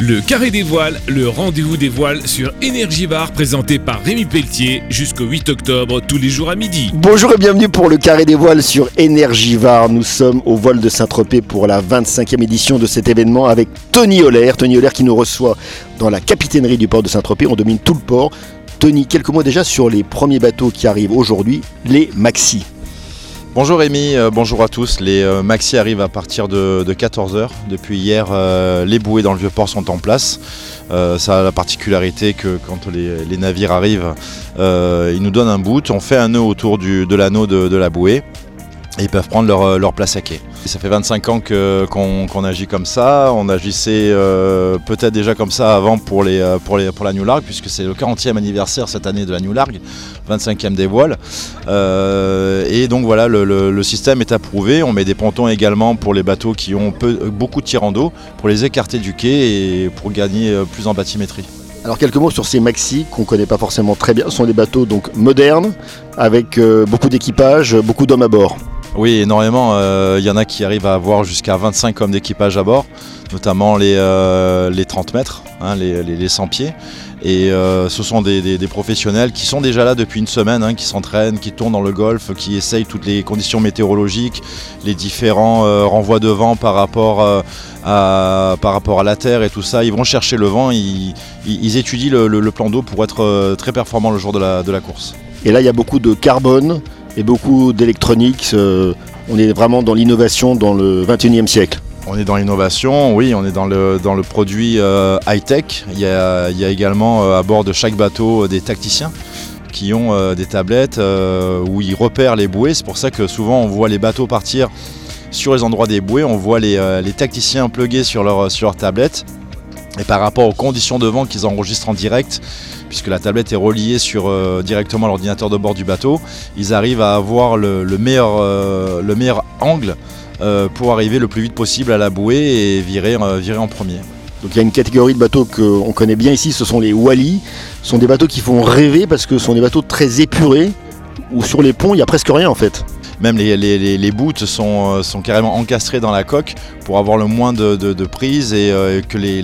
Le Carré des Voiles, le rendez-vous des voiles sur Énergie présenté par Rémi Pelletier jusqu'au 8 octobre tous les jours à midi. Bonjour et bienvenue pour le Carré des Voiles sur Énergivare. Nous sommes au voile de Saint-Tropez pour la 25e édition de cet événement avec Tony Holler. Tony Holler qui nous reçoit dans la capitainerie du port de Saint-Tropez. On domine tout le port. Tony, quelques mots déjà sur les premiers bateaux qui arrivent aujourd'hui, les Maxi. Bonjour Rémi, euh, bonjour à tous. Les euh, Maxi arrivent à partir de, 14h. Depuis hier, euh, les bouées dans le vieux port sont en place. ça a la particularité que quand les, navires arrivent, ils nous donnent un bout. On fait un nœud autour de l'anneau de, la bouée et ils peuvent prendre leur place à quai. Ça fait 25 ans qu'on agit comme ça. On agissait euh, peut-être déjà comme ça avant euh, pour, la New Larg, puisque c'est le 40e anniversaire cette année de la New Larg, 25e des voiles. Euh, et donc voilà, le, système est approuvé. On met des pontons également pour les bateaux qui ont beaucoup de tirants d'eau, pour les écarter du quai et pour gagner plus en bathymétrie. Alors quelques mots sur ces maxi qu'on ne connaît pas forcément très bien. Ce sont des bateaux donc modernes avec beaucoup d'équipage, beaucoup d'hommes à bord. Oui, énormément. Il euh, y en a qui arrivent à avoir jusqu'à 25 hommes d'équipage à bord, notamment les, euh, les 30 mètres, hein, les, 100 pieds. Et euh, ce sont des, professionnels qui sont déjà là depuis une semaine, hein, qui s'entraînent, qui tournent dans le golfe, qui essayent toutes les conditions météorologiques, les différents renvois de vent par rapport, à, la terre et tout ça. Ils vont chercher le vent, ils, étudient le, plan d'eau pour être très performants le jour de la course. Et là, il y a beaucoup de carbone, et beaucoup d'électronique. Euh, on est vraiment dans l'innovation dans le 21e siècle. On est dans l'innovation, oui, on est dans le, dans le produit euh, high-tech. Il, y a, également euh, à bord de chaque bateau des tacticiens qui ont des tablettes où ils repèrent les bouées. C'est pour ça que souvent on voit les bateaux partir sur les endroits des bouées, on voit les, tacticiens plugués sur leur, sur leur tablette. Et par rapport aux conditions de vent qu'ils enregistrent en direct, puisque la tablette est reliée euh, directement à l'ordinateur de bord du bateau, ils arrivent à avoir le, meilleur, euh, le meilleur angle euh, pour arriver le plus vite possible à la bouée et virer, virer en premier. Donc il y a une catégorie de bateaux qu'on connaît bien ici, ce sont les Wally. Ce sont des bateaux qui font rêver parce que ce sont des bateaux très épurés, où sur les ponts il n'y a presque rien en fait. Même les, les, boots sont, sont, carrément encastrés dans la coque pour avoir le moins de, de, prise et que les,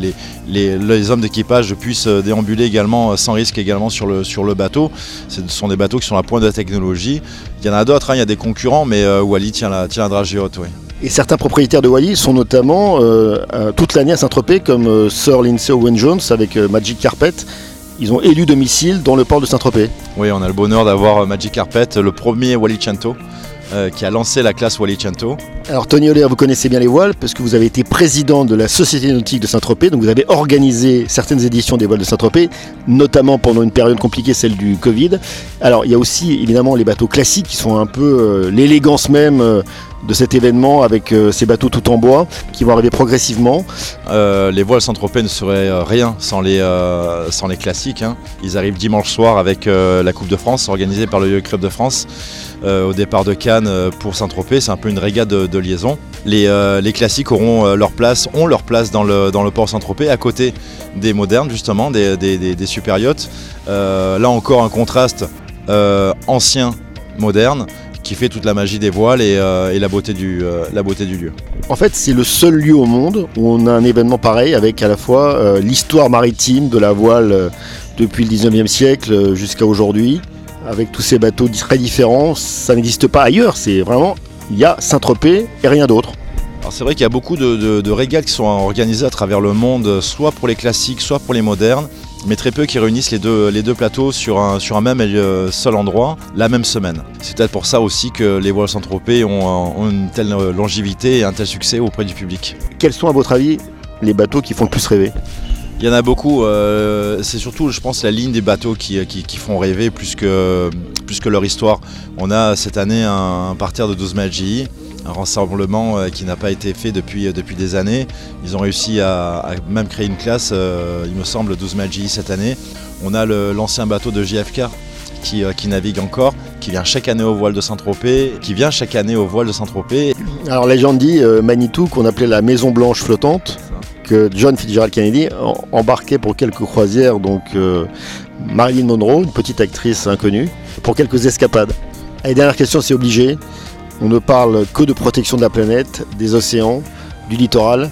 les, hommes d'équipage puissent euh, déambuler également euh, sans risque également sur le, sur le bateau. Ce sont des bateaux qui sont à la pointe de la technologie. Il y en a d'autres, hein, il y a des concurrents, mais euh, Wally tient la, tient la dragée haute. Oui. Et certains propriétaires de Wally sont notamment toute l'année à Saint-Tropez, comme Sir Lindsay Owen Jones avec Magic Carpet. Ils ont élu domicile dans le port de Saint-Tropez. Oui, on a le bonheur d'avoir Magic Carpet, le premier Wally Cento. Euh, qui a lancé la classe Wally Cento. Alors Tony Oller, vous connaissez bien les voiles parce que vous avez été président de la Société nautique de Saint-Tropez, donc vous avez organisé certaines éditions des voiles de Saint-Tropez, notamment pendant une période compliquée, celle du Covid. Alors il y a aussi évidemment les bateaux classiques qui sont un peu euh, l'élégance même euh, de cet événement avec ces bateaux tout en bois qui vont arriver progressivement. les voiles Saint-Tropez ne seraient rien sans les, classiques. Hein. Ils arrivent dimanche soir avec la Coupe de France organisée par le Club de France. Euh, au départ de Cannes euh, pour Saint-Tropez. C'est un peu une régate de, liaison. Les, euh, classiques auront leur place, ont leur place dans le, port Saint-Tropez, à côté des modernes justement, des, des, yachts. là encore un contraste ancien, moderne qui fait toute la magie des voiles et, la, beauté du, la beauté du lieu. En fait, c'est le seul lieu au monde où on a un événement pareil avec à la fois l'histoire maritime de la voile depuis le 19e siècle jusqu'à aujourd'hui, avec tous ces bateaux très différents. Ça n'existe pas ailleurs. C'est vraiment, il y a Saint-Tropez et rien d'autre. Alors c'est vrai qu'il y a beaucoup de, régates qui sont organisées à travers le monde, soit pour les classiques, soit pour les modernes, mais très peu qui réunissent les deux, les deux plateaux sur un, sur un même et euh, seul endroit la même semaine. C'est peut-être pour ça aussi que les voiles Saint-Tropez ont, ont, une telle longévité et un tel succès auprès du public. Quels sont à votre avis les bateaux qui font le plus rêver? Il y en a beaucoup. Euh, c'est surtout, je pense, la ligne des bateaux qui, font rêver plus que, plus que leur histoire. On a cette année un, parterre de 12 GI, un rassemblement euh, qui n'a pas été fait depuis, depuis des années. Ils ont réussi à, même créer une classe, euh, il me semble, 12 GI cette année. On a l'ancien bateau de JFK qui, qui, navigue encore, qui vient chaque année au voile de Saint-Tropez, qui vient chaque année au voile de Saint-Tropez. Alors légende dit Manitou qu'on appelait la Maison Blanche flottante que John Fitzgerald Kennedy embarquait pour quelques croisières, donc euh, Marilyn Monroe, une petite actrice inconnue, pour quelques escapades. Et dernière question, c'est obligé. On ne parle que de protection de la planète, des océans, du littoral.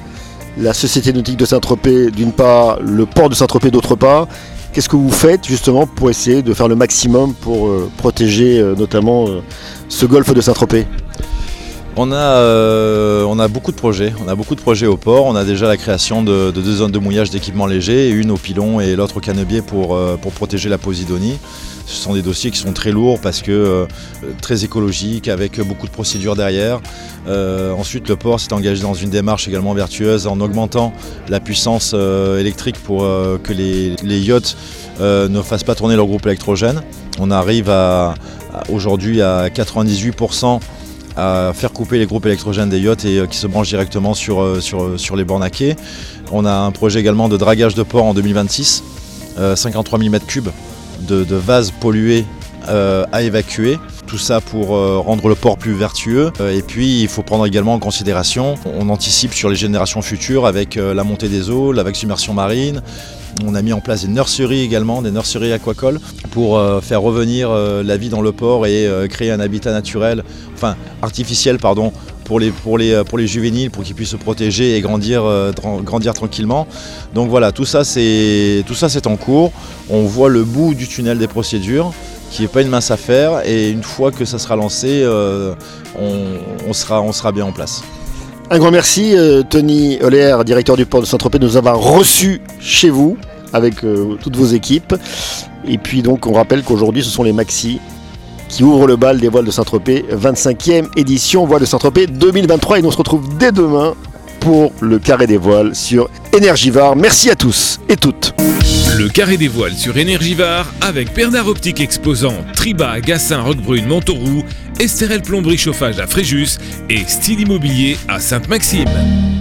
la Société nautique de Saint-Tropez d'une part, le port de Saint-Tropez d'autre part. Qu'est-ce que vous faites justement pour essayer de faire le maximum pour euh, protéger euh, notamment euh, ce golfe de Saint-Tropez? On a, on a beaucoup de projets. On a beaucoup de projets au port. On a déjà la création de, deux zones de mouillage d'équipements légers, une au pilon et l'autre au canebier pour, pour protéger la posidonie. Ce sont des dossiers qui sont très lourds parce que très écologiques, avec beaucoup de procédures derrière. ensuite, le port s'est engagé dans une démarche également vertueuse en augmentant la puissance électrique pour que les, yachts ne fassent pas tourner leur groupe électrogène. On arrive aujourd'hui à 98% à faire couper les groupes électrogènes des yachts et qui se branchent directement sur, sur, sur les bornes. On a un projet également de dragage de port en 2026, 53 000 m3 de, de vases pollués à évacuer. Tout ça pour rendre le port plus vertueux. et puis il faut prendre également en considération, on anticipe sur les générations futures avec la montée des eaux, la vague submersion marine, on a mis en place des nurseries également, des nurseries aquacoles, pour euh, faire revenir euh, la vie dans le port et euh, créer un habitat naturel, enfin artificiel pardon, pour les, juvéniles, pour qu'ils puissent se protéger et grandir, tranquillement. Donc voilà, tout ça c'est en cours. On voit le bout du tunnel des procédures qui n'est pas une mince affaire et une fois que ça sera lancé, on sera bien en place. Un grand merci, Tony Oller, directeur du port de Saint-Tropez, nous avoir reçus chez vous avec euh, toutes vos équipes. Et puis donc on rappelle qu'aujourd'hui ce sont les Maxi qui ouvrent le bal des voiles de Saint-Tropez, 25e édition Voiles de Saint-Tropez 2023 et on se retrouve dès demain pour le carré des voiles sur Énergivare. Merci à tous et toutes. Le carré des voiles sur Énergivare avec Bernard Optique Exposant, Triba, Gassin, Roquebrune, Montauroux, Estérel Plomberie Chauffage à Fréjus et Style Immobilier à Sainte-Maxime.